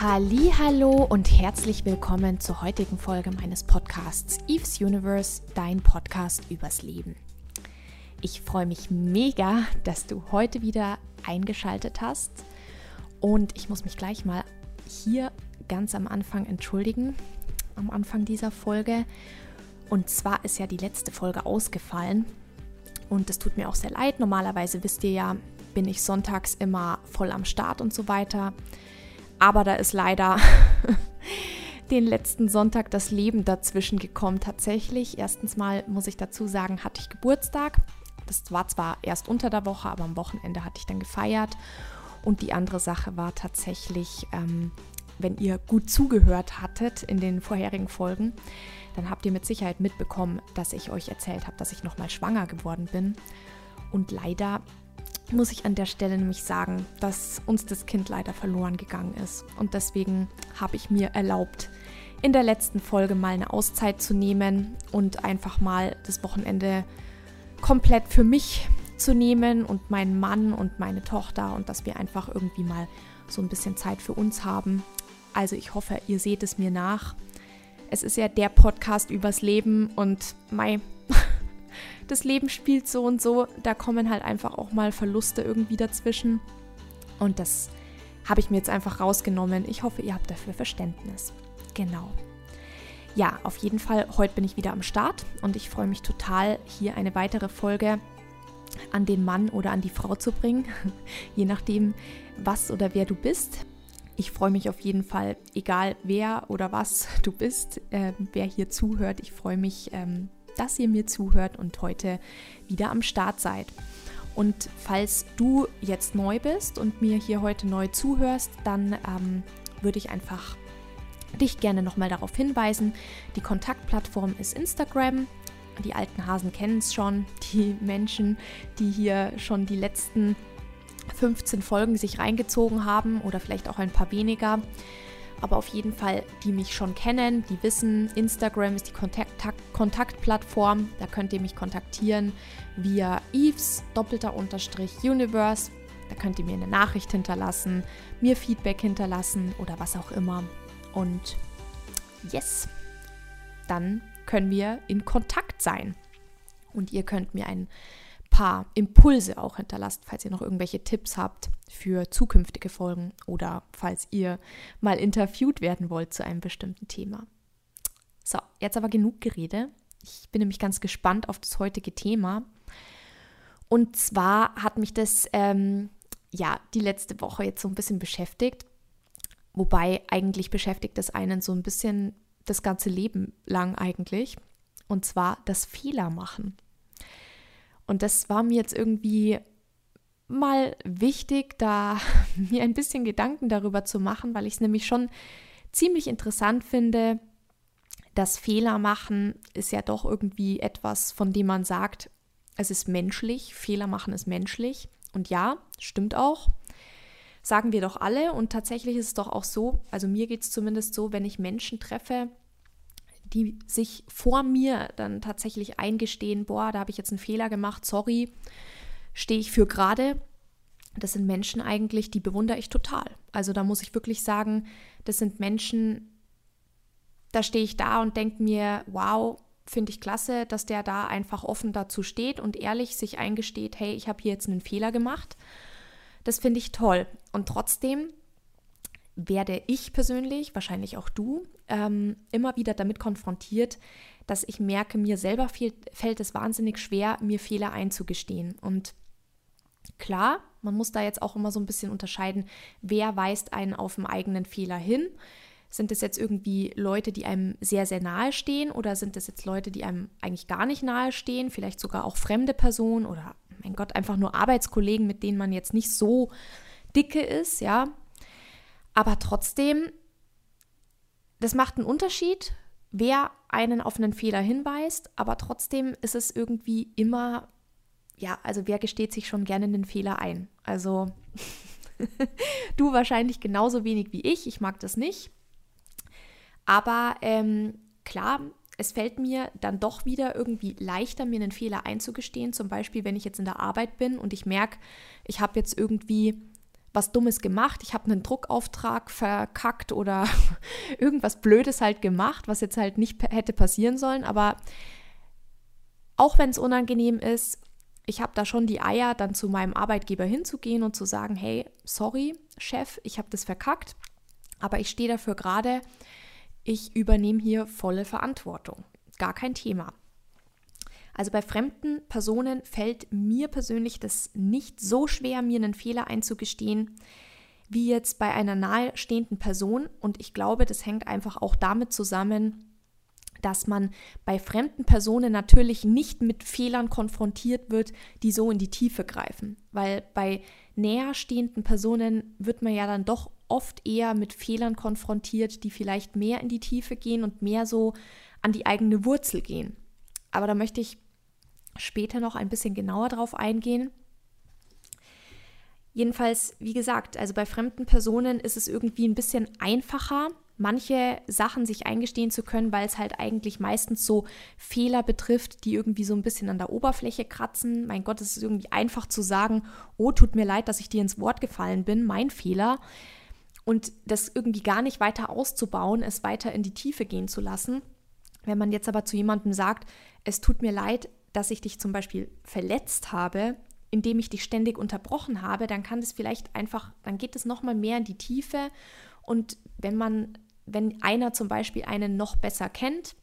Hallo und herzlich willkommen zur heutigen Folge meines Podcasts Eve's Universe, dein Podcast übers Leben. Ich freue mich mega, dass du heute wieder eingeschaltet hast und ich muss mich gleich mal hier ganz am Anfang entschuldigen, am Anfang dieser Folge. Und zwar ist ja die letzte Folge ausgefallen und das tut mir auch sehr leid. Normalerweise wisst ihr ja, bin ich sonntags immer voll am Start und so weiter. Aber da ist leider den letzten Sonntag das Leben dazwischen gekommen. Tatsächlich, erstens mal muss ich dazu sagen, hatte ich Geburtstag. Das war zwar erst unter der Woche, aber am Wochenende hatte ich dann gefeiert. Und die andere Sache war tatsächlich, ähm, wenn ihr gut zugehört hattet in den vorherigen Folgen, dann habt ihr mit Sicherheit mitbekommen, dass ich euch erzählt habe, dass ich nochmal schwanger geworden bin. Und leider muss ich an der Stelle nämlich sagen, dass uns das Kind leider verloren gegangen ist. Und deswegen habe ich mir erlaubt, in der letzten Folge mal eine Auszeit zu nehmen und einfach mal das Wochenende komplett für mich zu nehmen und meinen Mann und meine Tochter und dass wir einfach irgendwie mal so ein bisschen Zeit für uns haben. Also ich hoffe, ihr seht es mir nach. Es ist ja der Podcast übers Leben und mein das Leben spielt so und so, da kommen halt einfach auch mal Verluste irgendwie dazwischen. Und das habe ich mir jetzt einfach rausgenommen. Ich hoffe, ihr habt dafür Verständnis. Genau. Ja, auf jeden Fall, heute bin ich wieder am Start und ich freue mich total, hier eine weitere Folge an den Mann oder an die Frau zu bringen, je nachdem, was oder wer du bist. Ich freue mich auf jeden Fall, egal wer oder was du bist, äh, wer hier zuhört. Ich freue mich, ähm, dass ihr mir zuhört und heute wieder am Start seid. Und falls du jetzt neu bist und mir hier heute neu zuhörst, dann ähm, würde ich einfach dich gerne nochmal darauf hinweisen. Die Kontaktplattform ist Instagram. Die alten Hasen kennen es schon. Die Menschen, die hier schon die letzten 15 Folgen sich reingezogen haben oder vielleicht auch ein paar weniger, aber auf jeden Fall, die mich schon kennen, die wissen, Instagram ist die Kontakt Kontaktplattform. Da könnt ihr mich kontaktieren via Eves doppelter Unterstrich Universe. Da könnt ihr mir eine Nachricht hinterlassen, mir Feedback hinterlassen oder was auch immer. Und yes, dann können wir in Kontakt sein. Und ihr könnt mir ein paar Impulse auch hinterlassen, falls ihr noch irgendwelche Tipps habt für zukünftige Folgen oder falls ihr mal interviewt werden wollt zu einem bestimmten Thema. So, jetzt aber genug Gerede. Ich bin nämlich ganz gespannt auf das heutige Thema. Und zwar hat mich das ähm, ja die letzte Woche jetzt so ein bisschen beschäftigt. Wobei eigentlich beschäftigt es einen so ein bisschen das ganze Leben lang eigentlich. Und zwar das Fehler machen. Und das war mir jetzt irgendwie mal wichtig, da mir ein bisschen Gedanken darüber zu machen, weil ich es nämlich schon ziemlich interessant finde, dass Fehler machen ist ja doch irgendwie etwas, von dem man sagt, es ist menschlich, Fehler machen ist menschlich. Und ja, stimmt auch. Sagen wir doch alle. Und tatsächlich ist es doch auch so, also mir geht es zumindest so, wenn ich Menschen treffe, die sich vor mir dann tatsächlich eingestehen, boah, da habe ich jetzt einen Fehler gemacht, sorry, stehe ich für gerade. Das sind Menschen eigentlich, die bewundere ich total. Also da muss ich wirklich sagen, das sind Menschen, da stehe ich da und denke mir, wow, finde ich klasse, dass der da einfach offen dazu steht und ehrlich sich eingesteht, hey, ich habe hier jetzt einen Fehler gemacht. Das finde ich toll. Und trotzdem werde ich persönlich, wahrscheinlich auch du, ähm, immer wieder damit konfrontiert, dass ich merke, mir selber fehlt, fällt es wahnsinnig schwer, mir Fehler einzugestehen. Und klar, man muss da jetzt auch immer so ein bisschen unterscheiden, wer weist einen auf den eigenen Fehler hin. Sind es jetzt irgendwie Leute, die einem sehr, sehr nahe stehen oder sind es jetzt Leute, die einem eigentlich gar nicht nahe stehen, vielleicht sogar auch fremde Personen oder, mein Gott, einfach nur Arbeitskollegen, mit denen man jetzt nicht so dicke ist, ja. Aber trotzdem, das macht einen Unterschied, wer einen auf einen Fehler hinweist, aber trotzdem ist es irgendwie immer, ja, also wer gesteht sich schon gerne den Fehler ein? Also du wahrscheinlich genauso wenig wie ich, ich mag das nicht. Aber ähm, klar, es fällt mir dann doch wieder irgendwie leichter, mir einen Fehler einzugestehen. Zum Beispiel, wenn ich jetzt in der Arbeit bin und ich merke, ich habe jetzt irgendwie was Dummes gemacht, ich habe einen Druckauftrag verkackt oder irgendwas Blödes halt gemacht, was jetzt halt nicht hätte passieren sollen. Aber auch wenn es unangenehm ist, ich habe da schon die Eier, dann zu meinem Arbeitgeber hinzugehen und zu sagen, hey, sorry, Chef, ich habe das verkackt, aber ich stehe dafür gerade, ich übernehme hier volle Verantwortung. Gar kein Thema. Also bei fremden Personen fällt mir persönlich das nicht so schwer, mir einen Fehler einzugestehen, wie jetzt bei einer nahestehenden Person. Und ich glaube, das hängt einfach auch damit zusammen, dass man bei fremden Personen natürlich nicht mit Fehlern konfrontiert wird, die so in die Tiefe greifen. Weil bei näherstehenden Personen wird man ja dann doch oft eher mit Fehlern konfrontiert, die vielleicht mehr in die Tiefe gehen und mehr so an die eigene Wurzel gehen. Aber da möchte ich später noch ein bisschen genauer drauf eingehen. Jedenfalls, wie gesagt, also bei fremden Personen ist es irgendwie ein bisschen einfacher, manche Sachen sich eingestehen zu können, weil es halt eigentlich meistens so Fehler betrifft, die irgendwie so ein bisschen an der Oberfläche kratzen. Mein Gott, es ist irgendwie einfach zu sagen, oh, tut mir leid, dass ich dir ins Wort gefallen bin, mein Fehler. Und das irgendwie gar nicht weiter auszubauen, es weiter in die Tiefe gehen zu lassen. Wenn man jetzt aber zu jemandem sagt, es tut mir leid, dass ich dich zum Beispiel verletzt habe, indem ich dich ständig unterbrochen habe, dann kann das vielleicht einfach, dann geht es nochmal mehr in die Tiefe. Und wenn man, wenn einer zum Beispiel einen noch besser kennt,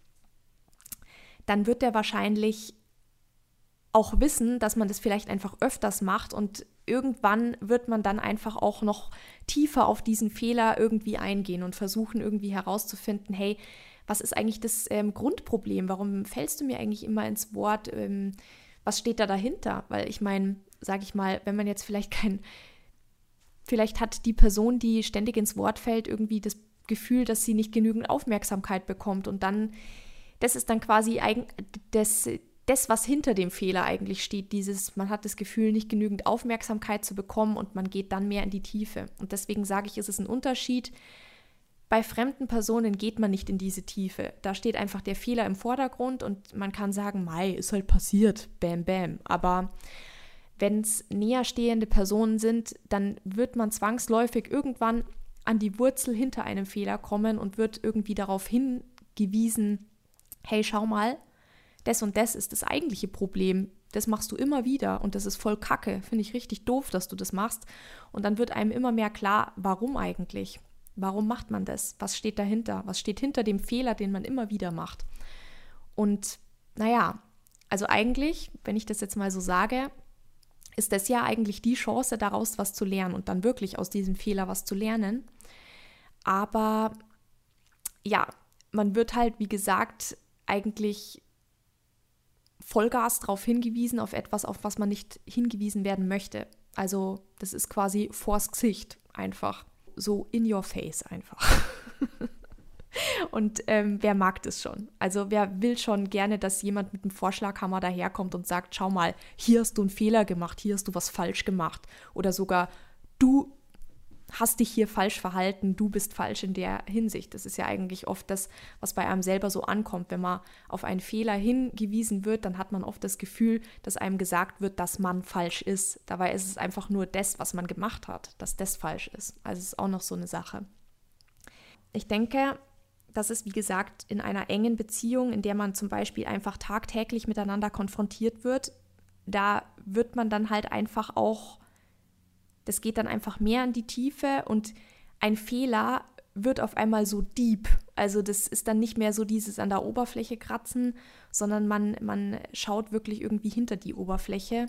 dann wird er wahrscheinlich auch wissen, dass man das vielleicht einfach öfters macht und irgendwann wird man dann einfach auch noch tiefer auf diesen Fehler irgendwie eingehen und versuchen irgendwie herauszufinden, hey, was ist eigentlich das ähm, Grundproblem? Warum fällst du mir eigentlich immer ins Wort? Ähm, was steht da dahinter? Weil ich meine, sage ich mal, wenn man jetzt vielleicht kein, vielleicht hat die Person, die ständig ins Wort fällt, irgendwie das Gefühl, dass sie nicht genügend Aufmerksamkeit bekommt und dann, das ist dann quasi eigen, das, das, was hinter dem Fehler eigentlich steht, dieses, man hat das Gefühl, nicht genügend Aufmerksamkeit zu bekommen und man geht dann mehr in die Tiefe. Und deswegen sage ich, ist es ein Unterschied, bei fremden Personen geht man nicht in diese Tiefe. Da steht einfach der Fehler im Vordergrund und man kann sagen, Mai, ist halt passiert, bam, bam. Aber wenn es näherstehende Personen sind, dann wird man zwangsläufig irgendwann an die Wurzel hinter einem Fehler kommen und wird irgendwie darauf hingewiesen, hey, schau mal, das und das ist das eigentliche Problem. Das machst du immer wieder und das ist voll Kacke. Finde ich richtig doof, dass du das machst. Und dann wird einem immer mehr klar, warum eigentlich. Warum macht man das? Was steht dahinter? Was steht hinter dem Fehler, den man immer wieder macht? Und naja, also eigentlich, wenn ich das jetzt mal so sage, ist das ja eigentlich die Chance, daraus was zu lernen und dann wirklich aus diesem Fehler was zu lernen. Aber ja, man wird halt, wie gesagt, eigentlich Vollgas darauf hingewiesen, auf etwas, auf was man nicht hingewiesen werden möchte. Also das ist quasi vors Gesicht einfach so in your face einfach. Und ähm, wer mag das schon? Also wer will schon gerne, dass jemand mit einem Vorschlaghammer daherkommt und sagt, schau mal, hier hast du einen Fehler gemacht, hier hast du was falsch gemacht. Oder sogar, du hast dich hier falsch verhalten, du bist falsch in der Hinsicht. Das ist ja eigentlich oft das, was bei einem selber so ankommt. Wenn man auf einen Fehler hingewiesen wird, dann hat man oft das Gefühl, dass einem gesagt wird, dass man falsch ist. Dabei ist es einfach nur das, was man gemacht hat, dass das falsch ist. Also es ist auch noch so eine Sache. Ich denke, dass es, wie gesagt, in einer engen Beziehung, in der man zum Beispiel einfach tagtäglich miteinander konfrontiert wird, da wird man dann halt einfach auch das geht dann einfach mehr in die Tiefe und ein Fehler wird auf einmal so deep. Also das ist dann nicht mehr so dieses an der Oberfläche kratzen, sondern man, man schaut wirklich irgendwie hinter die Oberfläche.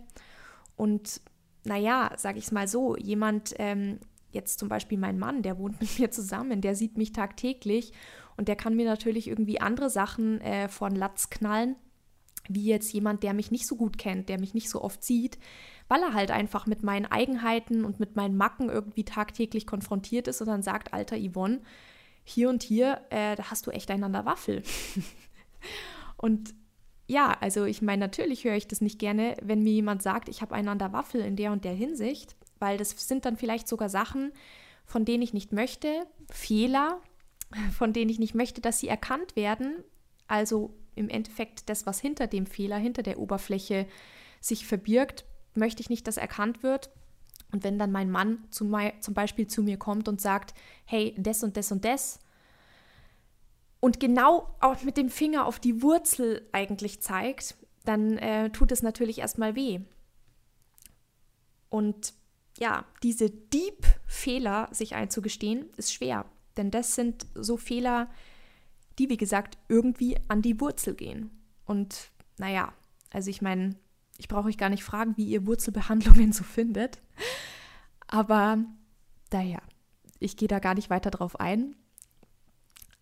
Und naja, sag ich es mal so, jemand, ähm, jetzt zum Beispiel mein Mann, der wohnt mit mir zusammen, der sieht mich tagtäglich und der kann mir natürlich irgendwie andere Sachen äh, von Latz knallen, wie jetzt jemand, der mich nicht so gut kennt, der mich nicht so oft sieht, weil er halt einfach mit meinen Eigenheiten und mit meinen Macken irgendwie tagtäglich konfrontiert ist und dann sagt, alter Yvonne, hier und hier, äh, da hast du echt einander Waffel. und ja, also ich meine, natürlich höre ich das nicht gerne, wenn mir jemand sagt, ich habe einander Waffel in der und der Hinsicht, weil das sind dann vielleicht sogar Sachen, von denen ich nicht möchte, Fehler, von denen ich nicht möchte, dass sie erkannt werden. Also im Endeffekt das, was hinter dem Fehler, hinter der Oberfläche sich verbirgt, möchte ich nicht, dass erkannt wird. Und wenn dann mein Mann zum, Beispiel zu mir kommt und sagt, hey, das und das und das, und genau auch mit dem Finger auf die Wurzel eigentlich zeigt, dann äh, tut es natürlich erstmal weh. Und ja, diese Deep-Fehler sich einzugestehen, ist schwer. Denn das sind so Fehler, die, wie gesagt, irgendwie an die Wurzel gehen. Und naja, also ich meine, ich brauche euch gar nicht fragen, wie ihr Wurzelbehandlungen so findet. Aber naja, ich gehe da gar nicht weiter drauf ein.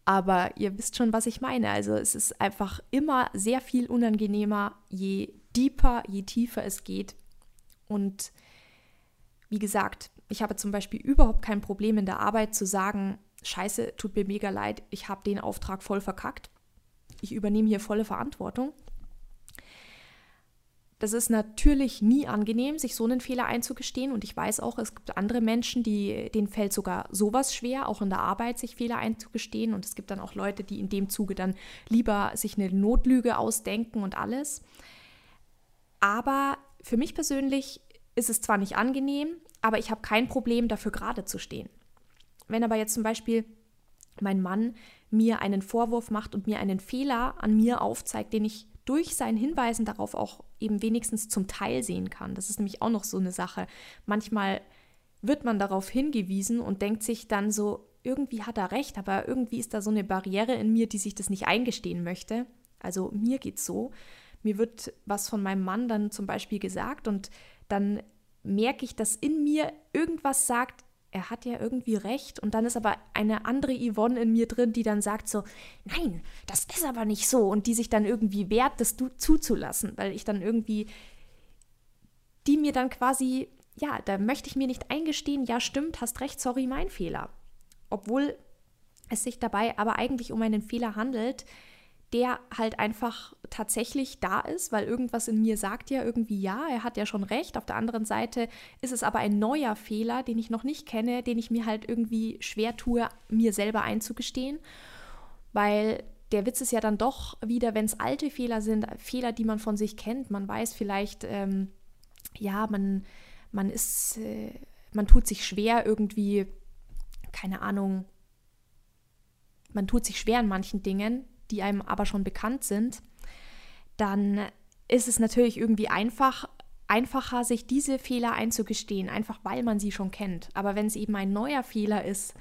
Aber ihr wisst schon, was ich meine. Also es ist einfach immer sehr viel unangenehmer, je deeper, je tiefer es geht. Und wie gesagt, ich habe zum Beispiel überhaupt kein Problem in der Arbeit zu sagen, scheiße, tut mir mega leid, ich habe den Auftrag voll verkackt. Ich übernehme hier volle Verantwortung. Das ist natürlich nie angenehm, sich so einen Fehler einzugestehen. Und ich weiß auch, es gibt andere Menschen, die, denen fällt sogar sowas schwer, auch in der Arbeit sich Fehler einzugestehen. Und es gibt dann auch Leute, die in dem Zuge dann lieber sich eine Notlüge ausdenken und alles. Aber für mich persönlich ist es zwar nicht angenehm, aber ich habe kein Problem, dafür gerade zu stehen. Wenn aber jetzt zum Beispiel mein Mann mir einen Vorwurf macht und mir einen Fehler an mir aufzeigt, den ich durch sein Hinweisen darauf auch eben wenigstens zum Teil sehen kann. Das ist nämlich auch noch so eine Sache. Manchmal wird man darauf hingewiesen und denkt sich dann so, irgendwie hat er recht, aber irgendwie ist da so eine Barriere in mir, die sich das nicht eingestehen möchte. Also mir geht's so. Mir wird was von meinem Mann dann zum Beispiel gesagt und dann merke ich, dass in mir irgendwas sagt, er hat ja irgendwie recht. Und dann ist aber eine andere Yvonne in mir drin, die dann sagt so, nein, das ist aber nicht so. Und die sich dann irgendwie wehrt, das zuzulassen, weil ich dann irgendwie, die mir dann quasi, ja, da möchte ich mir nicht eingestehen, ja stimmt, hast recht, sorry, mein Fehler. Obwohl es sich dabei aber eigentlich um einen Fehler handelt, der halt einfach tatsächlich da ist, weil irgendwas in mir sagt ja irgendwie ja, er hat ja schon recht. Auf der anderen Seite ist es aber ein neuer Fehler, den ich noch nicht kenne, den ich mir halt irgendwie schwer tue, mir selber einzugestehen, weil der Witz ist ja dann doch wieder, wenn es alte Fehler sind, Fehler, die man von sich kennt. Man weiß vielleicht, ähm, ja, man, man ist, äh, man tut sich schwer irgendwie, keine Ahnung, man tut sich schwer in manchen Dingen, die einem aber schon bekannt sind, dann ist es natürlich irgendwie einfach, einfacher, sich diese Fehler einzugestehen, einfach weil man sie schon kennt. Aber wenn es eben ein neuer Fehler ist,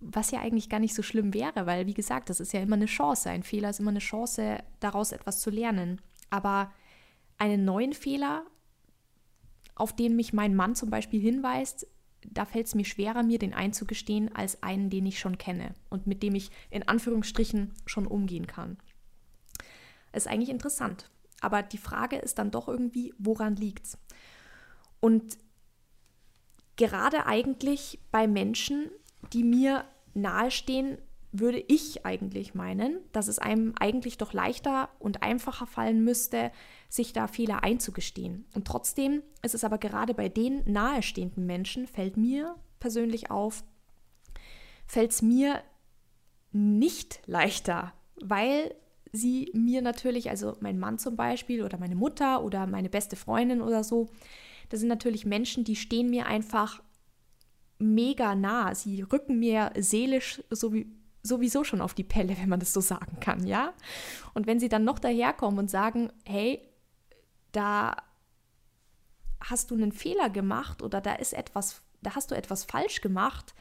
was ja eigentlich gar nicht so schlimm wäre, weil wie gesagt, das ist ja immer eine Chance. Ein Fehler ist immer eine Chance, daraus etwas zu lernen. Aber einen neuen Fehler, auf den mich mein Mann zum Beispiel hinweist, da fällt es mir schwerer, mir den einzugestehen, als einen, den ich schon kenne und mit dem ich in Anführungsstrichen schon umgehen kann. Ist eigentlich interessant. Aber die Frage ist dann doch irgendwie, woran liegt's? Und gerade eigentlich bei Menschen, die mir nahestehen, würde ich eigentlich meinen, dass es einem eigentlich doch leichter und einfacher fallen müsste, sich da Fehler einzugestehen. Und trotzdem ist es aber gerade bei den nahestehenden Menschen, fällt mir persönlich auf, fällt es mir nicht leichter, weil sie mir natürlich, also mein Mann zum Beispiel oder meine Mutter oder meine beste Freundin oder so, das sind natürlich Menschen, die stehen mir einfach mega nah. Sie rücken mir seelisch sowie sowieso schon auf die Pelle, wenn man das so sagen kann, ja? Und wenn sie dann noch daherkommen und sagen, hey, da hast du einen Fehler gemacht oder da ist etwas, da hast du etwas falsch gemacht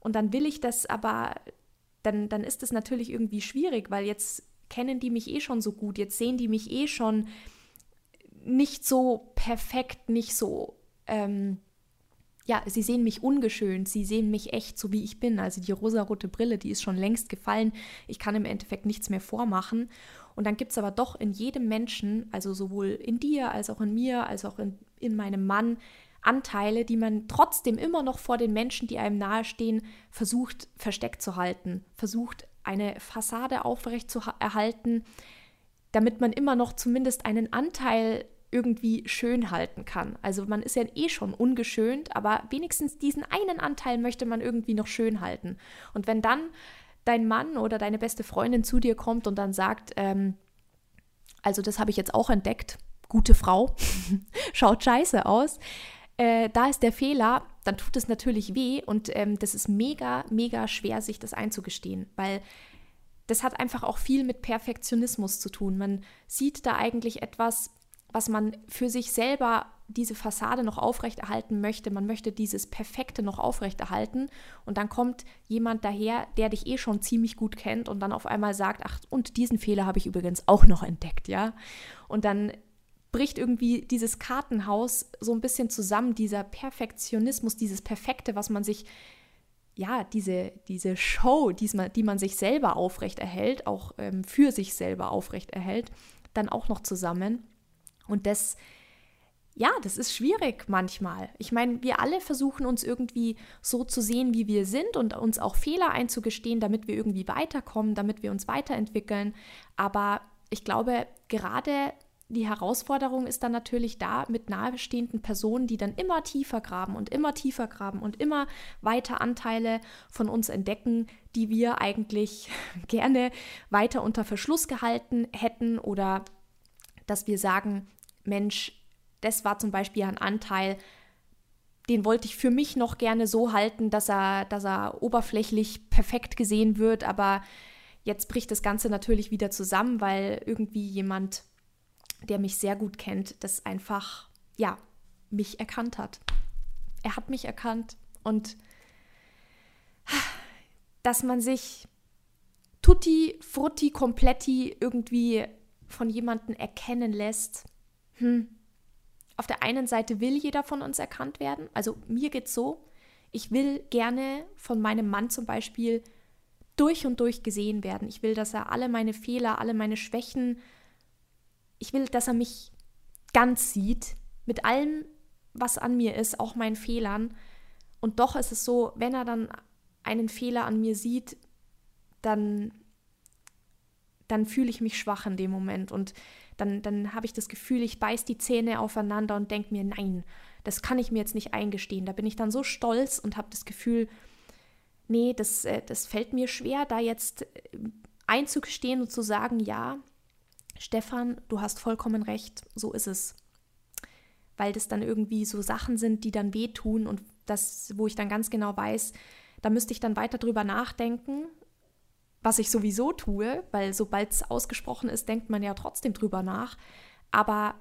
und dann will ich das aber, dann, dann ist es natürlich irgendwie schwierig, weil jetzt kennen die mich eh schon so gut, jetzt sehen die mich eh schon nicht so perfekt, nicht so ähm, ja, sie sehen mich ungeschönt, sie sehen mich echt so, wie ich bin. Also die rosarote Brille, die ist schon längst gefallen. Ich kann im Endeffekt nichts mehr vormachen. Und dann gibt es aber doch in jedem Menschen, also sowohl in dir als auch in mir, als auch in, in meinem Mann, Anteile, die man trotzdem immer noch vor den Menschen, die einem nahestehen, versucht versteckt zu halten, versucht eine Fassade aufrecht zu erhalten, damit man immer noch zumindest einen Anteil irgendwie schön halten kann. Also man ist ja eh schon ungeschönt, aber wenigstens diesen einen Anteil möchte man irgendwie noch schön halten. Und wenn dann dein Mann oder deine beste Freundin zu dir kommt und dann sagt, ähm, also das habe ich jetzt auch entdeckt, gute Frau, schaut scheiße aus, äh, da ist der Fehler, dann tut es natürlich weh und ähm, das ist mega, mega schwer, sich das einzugestehen, weil das hat einfach auch viel mit Perfektionismus zu tun. Man sieht da eigentlich etwas, was man für sich selber diese Fassade noch aufrechterhalten möchte. Man möchte dieses Perfekte noch aufrechterhalten. Und dann kommt jemand daher, der dich eh schon ziemlich gut kennt und dann auf einmal sagt, ach, und diesen Fehler habe ich übrigens auch noch entdeckt, ja. Und dann bricht irgendwie dieses Kartenhaus so ein bisschen zusammen, dieser Perfektionismus, dieses Perfekte, was man sich, ja, diese, diese Show, die man, sich selber aufrechterhält, auch ähm, für sich selber aufrechterhält, dann auch noch zusammen. Und das, ja, das ist schwierig manchmal. Ich meine, wir alle versuchen uns irgendwie so zu sehen, wie wir sind und uns auch Fehler einzugestehen, damit wir irgendwie weiterkommen, damit wir uns weiterentwickeln. Aber ich glaube, gerade die Herausforderung ist dann natürlich da mit nahestehenden Personen, die dann immer tiefer graben und immer tiefer graben und immer weiter Anteile von uns entdecken, die wir eigentlich gerne weiter unter Verschluss gehalten hätten oder dass wir sagen, Mensch, das war zum Beispiel ein Anteil, den wollte ich für mich noch gerne so halten, dass er, dass er oberflächlich perfekt gesehen wird, aber jetzt bricht das Ganze natürlich wieder zusammen, weil irgendwie jemand, der mich sehr gut kennt, das einfach, ja, mich erkannt hat. Er hat mich erkannt und dass man sich tutti, frutti, kompletti irgendwie von jemandem erkennen lässt, hm, auf der einen Seite will jeder von uns erkannt werden. Also mir geht es so, ich will gerne von meinem Mann zum Beispiel durch und durch gesehen werden. Ich will, dass er alle meine Fehler, alle meine Schwächen, ich will, dass er mich ganz sieht, mit allem, was an mir ist, auch meinen Fehlern. Und doch ist es so, wenn er dann einen Fehler an mir sieht, dann, dann fühle ich mich schwach in dem Moment. Und dann, dann habe ich das Gefühl, ich beiß die Zähne aufeinander und denke mir, nein, das kann ich mir jetzt nicht eingestehen. Da bin ich dann so stolz und habe das Gefühl, nee, das, äh, das fällt mir schwer, da jetzt äh, einzugestehen und zu sagen, ja, Stefan, du hast vollkommen recht, so ist es. Weil das dann irgendwie so Sachen sind, die dann wehtun und das, wo ich dann ganz genau weiß, da müsste ich dann weiter drüber nachdenken was ich sowieso tue, weil sobald es ausgesprochen ist, denkt man ja trotzdem drüber nach. Aber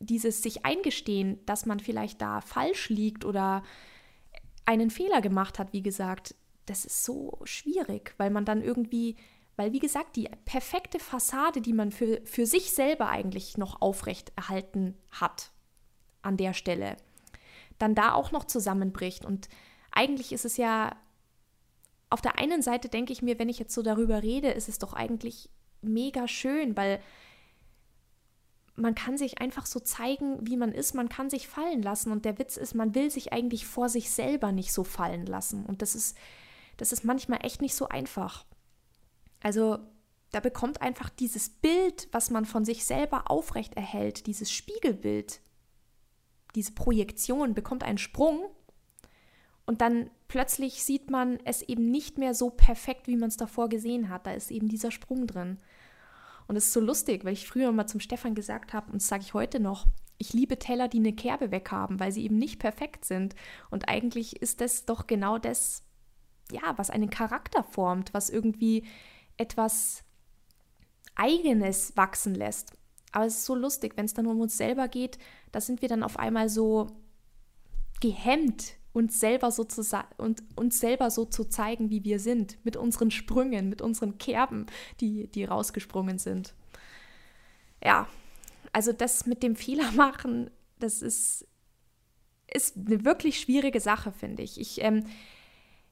dieses sich eingestehen, dass man vielleicht da falsch liegt oder einen Fehler gemacht hat, wie gesagt, das ist so schwierig, weil man dann irgendwie, weil wie gesagt, die perfekte Fassade, die man für, für sich selber eigentlich noch aufrecht erhalten hat an der Stelle, dann da auch noch zusammenbricht. Und eigentlich ist es ja auf der einen Seite denke ich mir, wenn ich jetzt so darüber rede, ist es doch eigentlich mega schön, weil man kann sich einfach so zeigen, wie man ist, man kann sich fallen lassen und der Witz ist, man will sich eigentlich vor sich selber nicht so fallen lassen und das ist das ist manchmal echt nicht so einfach. Also da bekommt einfach dieses Bild, was man von sich selber aufrecht erhält, dieses Spiegelbild, diese Projektion bekommt einen Sprung und dann plötzlich sieht man es eben nicht mehr so perfekt, wie man es davor gesehen hat. Da ist eben dieser Sprung drin. Und es ist so lustig, weil ich früher mal zum Stefan gesagt habe, und das sage ich heute noch, ich liebe Teller, die eine Kerbe weghaben, weil sie eben nicht perfekt sind. Und eigentlich ist das doch genau das, ja, was einen Charakter formt, was irgendwie etwas Eigenes wachsen lässt. Aber es ist so lustig, wenn es dann um uns selber geht, da sind wir dann auf einmal so gehemmt uns selber so zu und uns selber so zu zeigen, wie wir sind, mit unseren Sprüngen, mit unseren Kerben, die, die rausgesprungen sind. Ja, also das mit dem Fehler machen, das ist, ist eine wirklich schwierige Sache, finde ich. Ich ähm,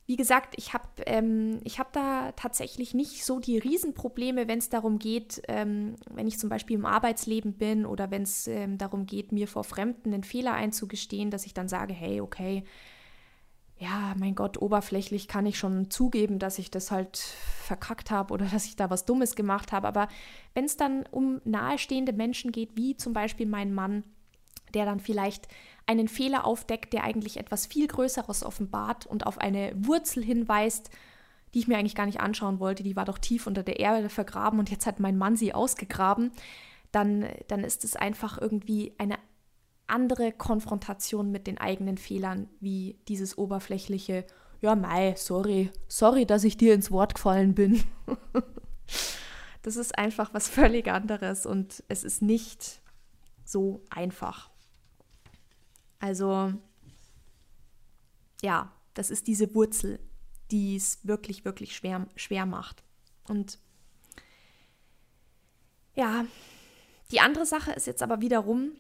wie gesagt, ich habe ähm, hab da tatsächlich nicht so die Riesenprobleme, wenn es darum geht, ähm, wenn ich zum Beispiel im Arbeitsleben bin oder wenn es ähm, darum geht, mir vor Fremden einen Fehler einzugestehen, dass ich dann sage, hey, okay, ja, mein Gott, oberflächlich kann ich schon zugeben, dass ich das halt verkackt habe oder dass ich da was Dummes gemacht habe. Aber wenn es dann um nahestehende Menschen geht, wie zum Beispiel mein Mann, der dann vielleicht einen Fehler aufdeckt, der eigentlich etwas viel Größeres offenbart und auf eine Wurzel hinweist, die ich mir eigentlich gar nicht anschauen wollte, die war doch tief unter der Erde vergraben und jetzt hat mein Mann sie ausgegraben, dann, dann ist es einfach irgendwie eine andere Konfrontation mit den eigenen Fehlern wie dieses oberflächliche, ja, mei, sorry, sorry, dass ich dir ins Wort gefallen bin. das ist einfach was völlig anderes und es ist nicht so einfach. Also, ja, das ist diese Wurzel, die es wirklich, wirklich schwer, schwer macht. Und ja, die andere Sache ist jetzt aber wiederum,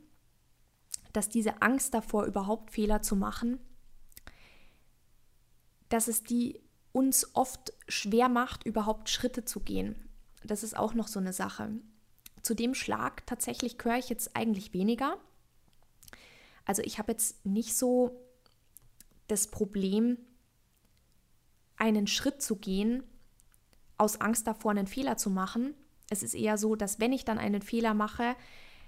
dass diese Angst davor, überhaupt Fehler zu machen, dass es die uns oft schwer macht, überhaupt Schritte zu gehen. Das ist auch noch so eine Sache. Zu dem Schlag tatsächlich gehöre ich jetzt eigentlich weniger. Also ich habe jetzt nicht so das Problem, einen Schritt zu gehen, aus Angst davor, einen Fehler zu machen. Es ist eher so, dass wenn ich dann einen Fehler mache,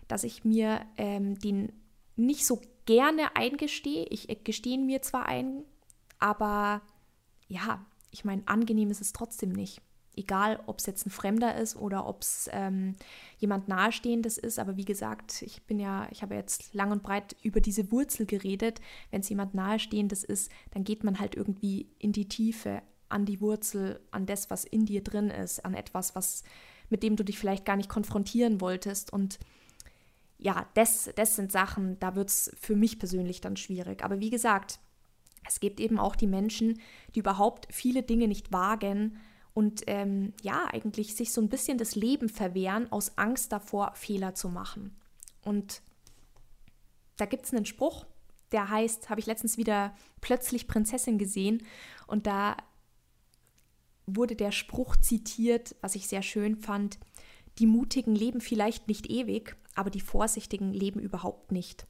dass ich mir ähm, den nicht so gerne eingestehe. Ich gestehe mir zwar ein, aber ja, ich meine, angenehm ist es trotzdem nicht. Egal, ob es jetzt ein Fremder ist oder ob es ähm, jemand Nahestehendes ist. Aber wie gesagt, ich bin ja, ich habe jetzt lang und breit über diese Wurzel geredet. Wenn es jemand Nahestehendes ist, dann geht man halt irgendwie in die Tiefe, an die Wurzel, an das, was in dir drin ist, an etwas, was mit dem du dich vielleicht gar nicht konfrontieren wolltest. Und ja, das, das sind Sachen, da wird es für mich persönlich dann schwierig. Aber wie gesagt, es gibt eben auch die Menschen, die überhaupt viele Dinge nicht wagen und ähm, ja, eigentlich sich so ein bisschen das Leben verwehren aus Angst davor, Fehler zu machen. Und da gibt es einen Spruch, der heißt, habe ich letztens wieder plötzlich Prinzessin gesehen und da wurde der Spruch zitiert, was ich sehr schön fand, die Mutigen leben vielleicht nicht ewig, aber die Vorsichtigen leben überhaupt nicht.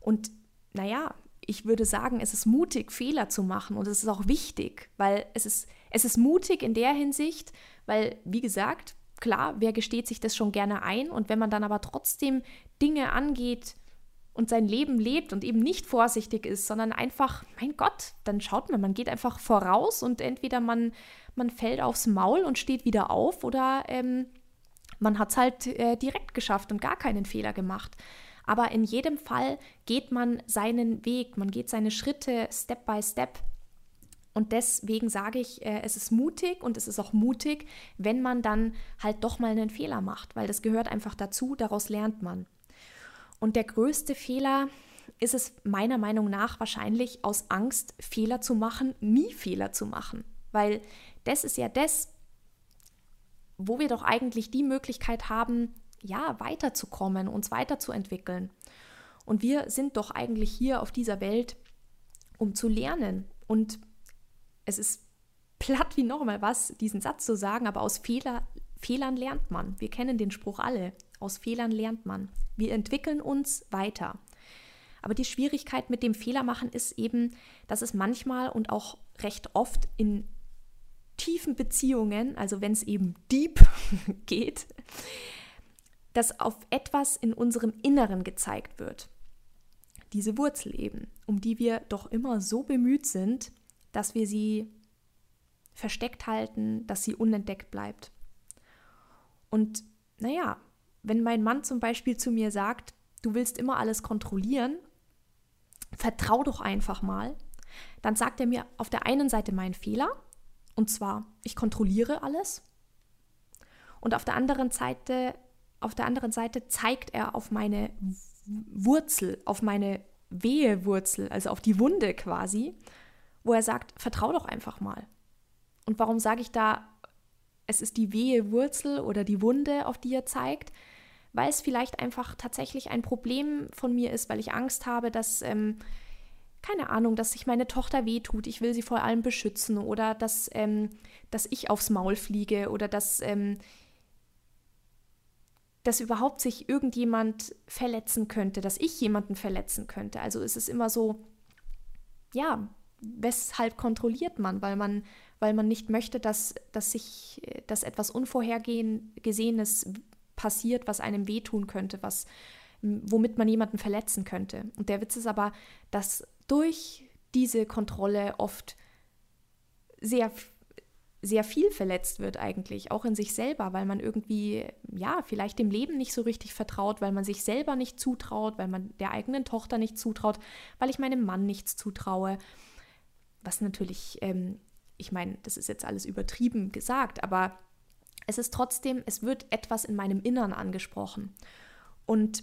Und naja, ich würde sagen, es ist mutig, Fehler zu machen und es ist auch wichtig, weil es ist, es ist mutig in der Hinsicht, weil, wie gesagt, klar, wer gesteht sich das schon gerne ein und wenn man dann aber trotzdem Dinge angeht und sein Leben lebt und eben nicht vorsichtig ist, sondern einfach, mein Gott, dann schaut man, man geht einfach voraus und entweder man, man fällt aufs Maul und steht wieder auf oder ähm, man hat es halt äh, direkt geschafft und gar keinen Fehler gemacht. Aber in jedem Fall geht man seinen Weg, man geht seine Schritte Step by Step. Und deswegen sage ich, äh, es ist mutig und es ist auch mutig, wenn man dann halt doch mal einen Fehler macht, weil das gehört einfach dazu, daraus lernt man. Und der größte Fehler ist es meiner Meinung nach wahrscheinlich aus Angst, Fehler zu machen, nie Fehler zu machen. Weil das ist ja das, wo wir doch eigentlich die Möglichkeit haben, ja, weiterzukommen, uns weiterzuentwickeln. Und wir sind doch eigentlich hier auf dieser Welt, um zu lernen. Und es ist platt wie nochmal was, diesen Satz zu sagen, aber aus Fehler, Fehlern lernt man. Wir kennen den Spruch alle. Aus Fehlern lernt man. Wir entwickeln uns weiter. Aber die Schwierigkeit mit dem Fehlermachen ist eben, dass es manchmal und auch recht oft in tiefen Beziehungen, also wenn es eben deep geht, dass auf etwas in unserem Inneren gezeigt wird. Diese Wurzel eben, um die wir doch immer so bemüht sind, dass wir sie versteckt halten, dass sie unentdeckt bleibt. Und naja, wenn mein Mann zum Beispiel zu mir sagt, du willst immer alles kontrollieren, vertrau doch einfach mal, dann sagt er mir auf der einen Seite meinen Fehler und zwar, ich kontrolliere alles. Und auf der anderen Seite, auf der anderen Seite zeigt er auf meine Wurzel, auf meine Wehewurzel, also auf die Wunde quasi, wo er sagt, vertrau doch einfach mal. Und warum sage ich da, es ist die Wehewurzel oder die Wunde, auf die er zeigt? Weil es vielleicht einfach tatsächlich ein Problem von mir ist, weil ich Angst habe, dass ähm, keine Ahnung, dass sich meine Tochter wehtut, ich will sie vor allem beschützen oder dass, ähm, dass ich aufs Maul fliege oder dass, ähm, dass überhaupt sich irgendjemand verletzen könnte, dass ich jemanden verletzen könnte. Also ist es immer so, ja, weshalb kontrolliert man? Weil man, weil man nicht möchte, dass, dass sich, dass etwas Unvorhergesehenes passiert, was einem wehtun könnte, was womit man jemanden verletzen könnte. Und der Witz ist aber, dass durch diese Kontrolle oft sehr, sehr viel verletzt wird eigentlich, auch in sich selber, weil man irgendwie ja, vielleicht dem Leben nicht so richtig vertraut, weil man sich selber nicht zutraut, weil man der eigenen Tochter nicht zutraut, weil ich meinem Mann nichts zutraue. Was natürlich, ähm, ich meine, das ist jetzt alles übertrieben gesagt, aber es ist trotzdem, es wird etwas in meinem Innern angesprochen. Und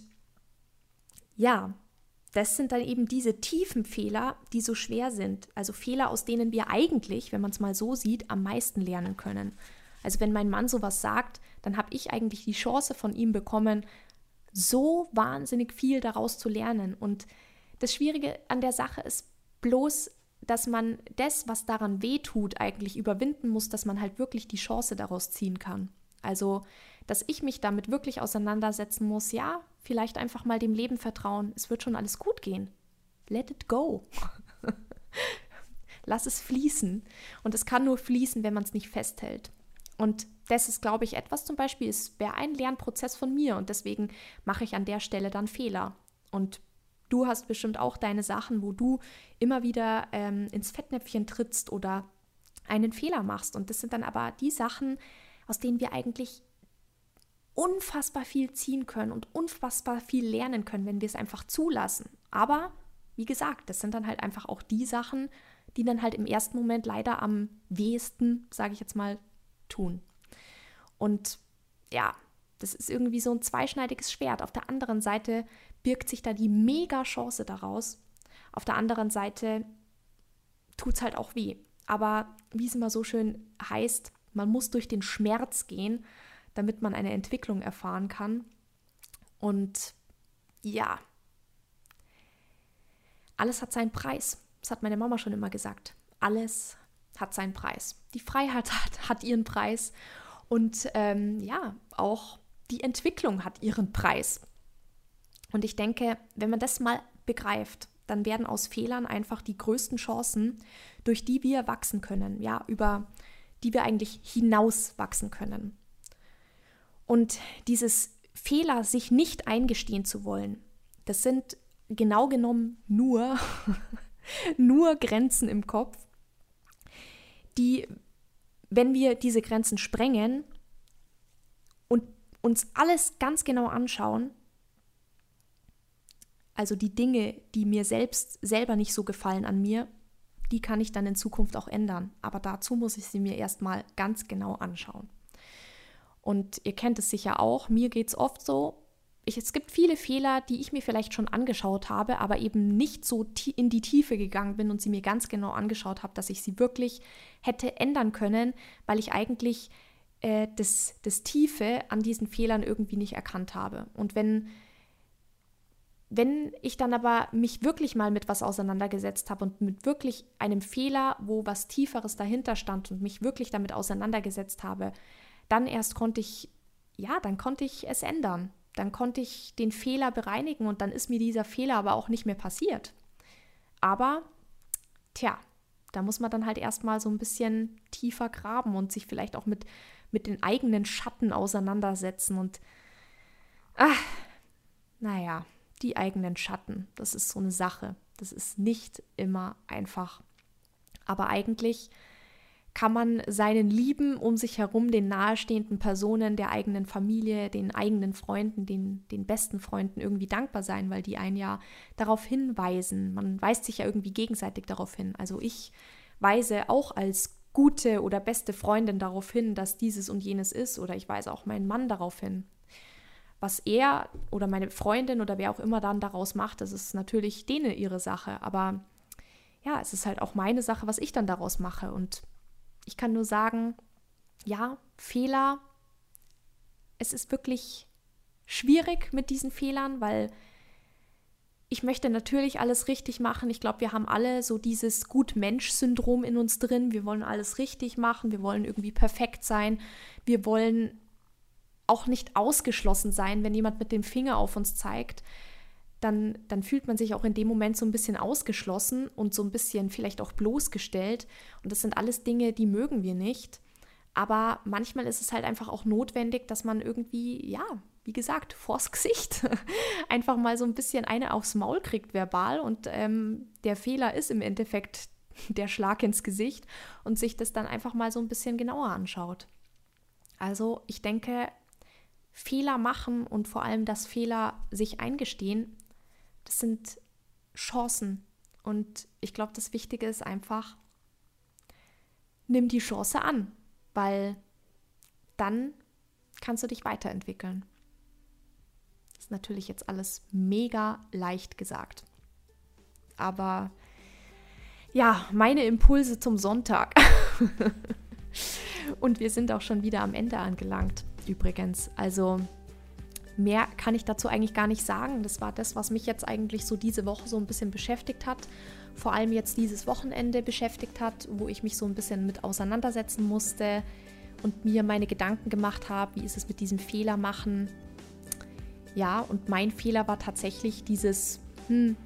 ja, das sind dann eben diese tiefen Fehler, die so schwer sind. Also Fehler, aus denen wir eigentlich, wenn man es mal so sieht, am meisten lernen können. Also wenn mein Mann sowas sagt, dann habe ich eigentlich die Chance von ihm bekommen, so wahnsinnig viel daraus zu lernen. Und das Schwierige an der Sache ist bloß, dass man das, was daran weh tut, eigentlich überwinden muss, dass man halt wirklich die Chance daraus ziehen kann. Also, dass ich mich damit wirklich auseinandersetzen muss, ja, vielleicht einfach mal dem Leben vertrauen, es wird schon alles gut gehen. Let it go. Lass es fließen. Und es kann nur fließen, wenn man es nicht festhält. Und das ist, glaube ich, etwas zum Beispiel, es wäre ein Lernprozess von mir und deswegen mache ich an der Stelle dann Fehler. Und du hast bestimmt auch deine Sachen, wo du immer wieder ähm, ins Fettnäpfchen trittst oder einen Fehler machst. Und das sind dann aber die Sachen, aus denen wir eigentlich unfassbar viel ziehen können und unfassbar viel lernen können, wenn wir es einfach zulassen. Aber wie gesagt, das sind dann halt einfach auch die Sachen, die dann halt im ersten Moment leider am wehesten, sage ich jetzt mal, tun. Und ja, das ist irgendwie so ein zweischneidiges Schwert. Auf der anderen Seite birgt sich da die mega Chance daraus. Auf der anderen Seite tut es halt auch weh. Aber wie es immer so schön heißt, man muss durch den Schmerz gehen, damit man eine Entwicklung erfahren kann. Und ja, alles hat seinen Preis. Das hat meine Mama schon immer gesagt. Alles hat seinen Preis. Die Freiheit hat, hat ihren Preis und ähm, ja, auch die Entwicklung hat ihren Preis. Und ich denke, wenn man das mal begreift, dann werden aus Fehlern einfach die größten Chancen, durch die wir wachsen können, ja, über die wir eigentlich hinaus wachsen können. Und dieses Fehler, sich nicht eingestehen zu wollen, das sind genau genommen nur, nur Grenzen im Kopf, die, wenn wir diese Grenzen sprengen und uns alles ganz genau anschauen, also die Dinge, die mir selbst selber nicht so gefallen an mir, die kann ich dann in Zukunft auch ändern. Aber dazu muss ich sie mir erstmal ganz genau anschauen. Und ihr kennt es sicher auch, mir geht es oft so, ich, es gibt viele Fehler, die ich mir vielleicht schon angeschaut habe, aber eben nicht so in die Tiefe gegangen bin und sie mir ganz genau angeschaut habe, dass ich sie wirklich hätte ändern können, weil ich eigentlich äh, das, das Tiefe an diesen Fehlern irgendwie nicht erkannt habe. Und wenn, wenn ich dann aber mich wirklich mal mit was auseinandergesetzt habe und mit wirklich einem Fehler, wo was Tieferes dahinter stand und mich wirklich damit auseinandergesetzt habe, dann erst konnte ich, ja, dann konnte ich es ändern dann konnte ich den Fehler bereinigen und dann ist mir dieser Fehler aber auch nicht mehr passiert. Aber, tja, da muss man dann halt erstmal so ein bisschen tiefer graben und sich vielleicht auch mit, mit den eigenen Schatten auseinandersetzen und, ach, naja, die eigenen Schatten, das ist so eine Sache. Das ist nicht immer einfach. Aber eigentlich kann man seinen Lieben um sich herum, den nahestehenden Personen, der eigenen Familie, den eigenen Freunden, den, den besten Freunden irgendwie dankbar sein, weil die einen ja darauf hinweisen. Man weist sich ja irgendwie gegenseitig darauf hin. Also ich weise auch als gute oder beste Freundin darauf hin, dass dieses und jenes ist, oder ich weise auch meinen Mann darauf hin. Was er oder meine Freundin oder wer auch immer dann daraus macht, das ist natürlich denen ihre Sache. Aber ja, es ist halt auch meine Sache, was ich dann daraus mache. Und ich kann nur sagen, ja, Fehler, es ist wirklich schwierig mit diesen Fehlern, weil ich möchte natürlich alles richtig machen. Ich glaube, wir haben alle so dieses Gut-Mensch-Syndrom in uns drin. Wir wollen alles richtig machen. Wir wollen irgendwie perfekt sein. Wir wollen auch nicht ausgeschlossen sein, wenn jemand mit dem Finger auf uns zeigt dann, dann fühlt man sich auch in dem Moment so ein bisschen ausgeschlossen und so ein bisschen vielleicht auch bloßgestellt. Und das sind alles Dinge, die mögen wir nicht. Aber manchmal ist es halt einfach auch notwendig, dass man irgendwie, ja, wie gesagt, vors Gesicht einfach mal so ein bisschen eine aufs Maul kriegt verbal. Und ähm, der Fehler ist im Endeffekt der Schlag ins Gesicht und sich das dann einfach mal so ein bisschen genauer anschaut. Also ich denke, Fehler machen und vor allem das Fehler sich eingestehen, das sind Chancen. Und ich glaube, das Wichtige ist einfach, nimm die Chance an, weil dann kannst du dich weiterentwickeln. Das ist natürlich jetzt alles mega leicht gesagt. Aber ja, meine Impulse zum Sonntag. Und wir sind auch schon wieder am Ende angelangt, übrigens. Also mehr kann ich dazu eigentlich gar nicht sagen. Das war das, was mich jetzt eigentlich so diese Woche so ein bisschen beschäftigt hat. Vor allem jetzt dieses Wochenende beschäftigt hat, wo ich mich so ein bisschen mit auseinandersetzen musste und mir meine Gedanken gemacht habe, wie ist es mit diesem Fehler machen. Ja, und mein Fehler war tatsächlich dieses, hm,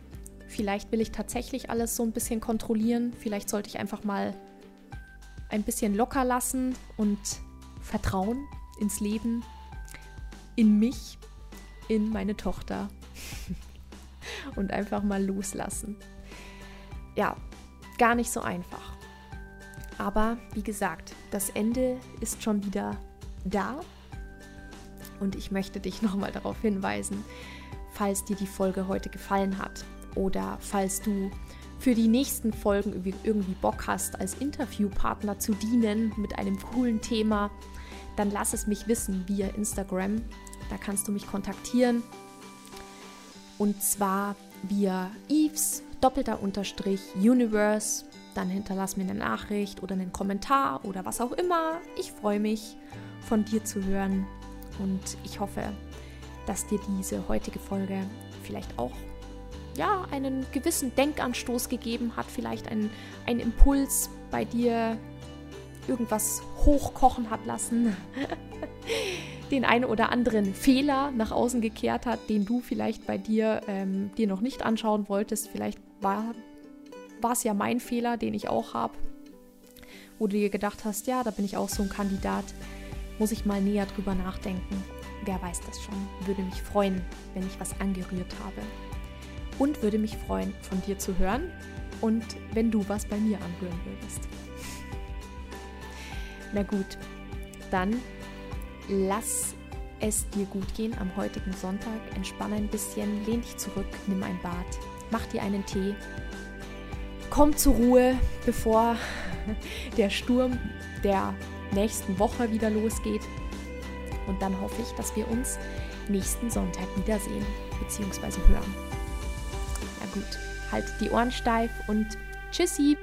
vielleicht will ich tatsächlich alles so ein bisschen kontrollieren. Vielleicht sollte ich einfach mal ein bisschen locker lassen und vertrauen ins Leben, in mich, in meine Tochter und einfach mal loslassen. Ja, gar nicht so einfach. Aber wie gesagt, das Ende ist schon wieder da und ich möchte dich nochmal darauf hinweisen, falls dir die Folge heute gefallen hat oder falls du für die nächsten Folgen irgendwie Bock hast, als Interviewpartner zu dienen mit einem coolen Thema, dann lass es mich wissen via Instagram. Da kannst du mich kontaktieren. Und zwar via Eves, doppelter Unterstrich, Universe. Dann hinterlass mir eine Nachricht oder einen Kommentar oder was auch immer. Ich freue mich, von dir zu hören. Und ich hoffe, dass dir diese heutige Folge vielleicht auch ja, einen gewissen Denkanstoß gegeben hat, vielleicht einen, einen Impuls bei dir irgendwas hochkochen hat lassen, den einen oder anderen Fehler nach außen gekehrt hat, den du vielleicht bei dir ähm, dir noch nicht anschauen wolltest. Vielleicht war es ja mein Fehler, den ich auch habe, wo du dir gedacht hast, ja, da bin ich auch so ein Kandidat, muss ich mal näher drüber nachdenken. Wer weiß das schon? Würde mich freuen, wenn ich was angerührt habe und würde mich freuen, von dir zu hören und wenn du was bei mir anhören würdest. Na gut, dann lass es dir gut gehen am heutigen Sonntag. Entspanne ein bisschen, lehn dich zurück, nimm ein Bad, mach dir einen Tee. Komm zur Ruhe, bevor der Sturm der nächsten Woche wieder losgeht. Und dann hoffe ich, dass wir uns nächsten Sonntag wiedersehen bzw. hören gut, halt die Ohren steif und tschüssi!